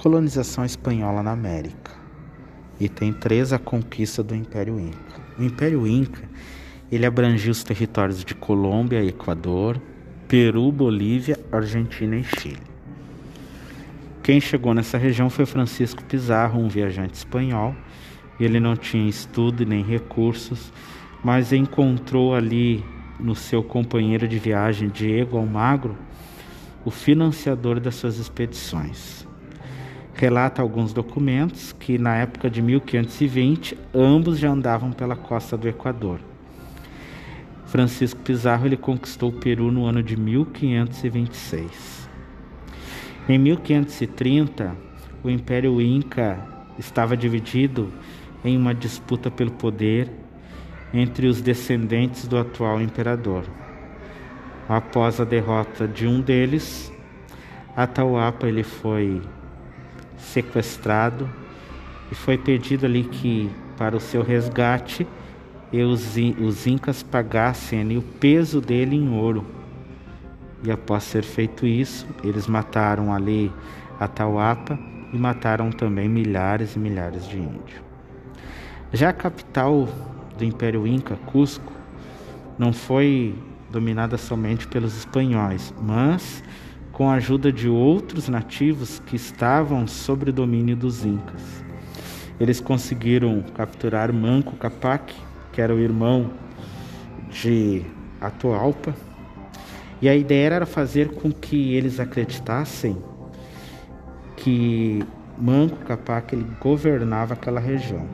colonização espanhola na América. Item 3, a conquista do Império Inca. O Império Inca, ele abrangia os territórios de Colômbia, Equador, Peru, Bolívia, Argentina e Chile. Quem chegou nessa região foi Francisco Pizarro, um viajante espanhol. Ele não tinha estudo nem recursos, mas encontrou ali no seu companheiro de viagem, Diego Almagro, o financiador das suas expedições relata alguns documentos que na época de 1520 ambos já andavam pela costa do Equador. Francisco Pizarro ele conquistou o Peru no ano de 1526. Em 1530, o Império Inca estava dividido em uma disputa pelo poder entre os descendentes do atual imperador. Após a derrota de um deles, Atahualpa ele foi sequestrado e foi pedido ali que para o seu resgate os, os incas pagassem ali o peso dele em ouro. E após ser feito isso, eles mataram ali Atahualpa e mataram também milhares e milhares de índios. Já a capital do Império Inca, Cusco, não foi dominada somente pelos espanhóis, mas com a ajuda de outros nativos que estavam sob o domínio dos Incas. Eles conseguiram capturar Manco Capac, que era o irmão de Atualpa, e a ideia era fazer com que eles acreditassem que Manco Capac ele governava aquela região.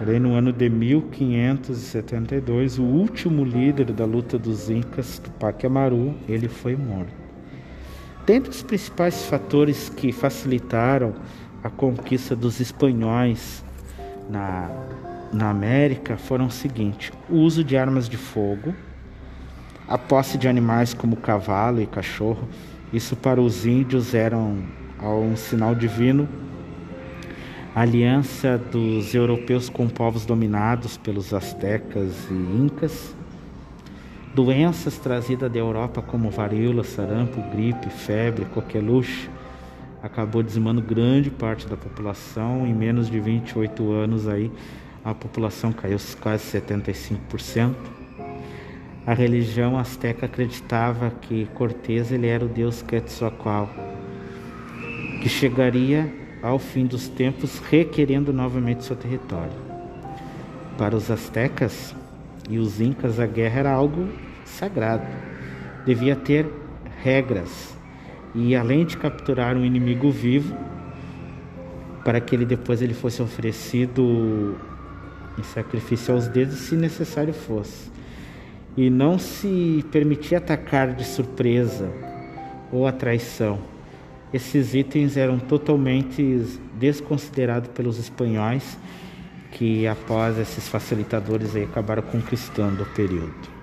Porém, no ano de 1572, o último líder da luta dos Incas, Tupac Amaru, ele foi morto. Dentre os principais fatores que facilitaram a conquista dos espanhóis na, na América foram os seguintes: o uso de armas de fogo, a posse de animais como cavalo e cachorro. Isso para os índios era um, um sinal divino a aliança dos europeus com povos dominados pelos astecas e incas, doenças trazidas da Europa como varíola, sarampo, gripe, febre, coqueluche, acabou dizimando grande parte da população. Em menos de 28 anos aí a população caiu quase 75%. A religião asteca acreditava que Cortés ele era o deus Quetzalcoatl, que chegaria ao fim dos tempos, requerendo novamente seu território. Para os astecas e os incas, a guerra era algo sagrado. Devia ter regras e além de capturar um inimigo vivo, para que ele depois ele fosse oferecido em sacrifício aos deuses, se necessário fosse. E não se permitia atacar de surpresa ou a traição esses itens eram totalmente desconsiderados pelos espanhóis, que após esses facilitadores acabaram conquistando o período.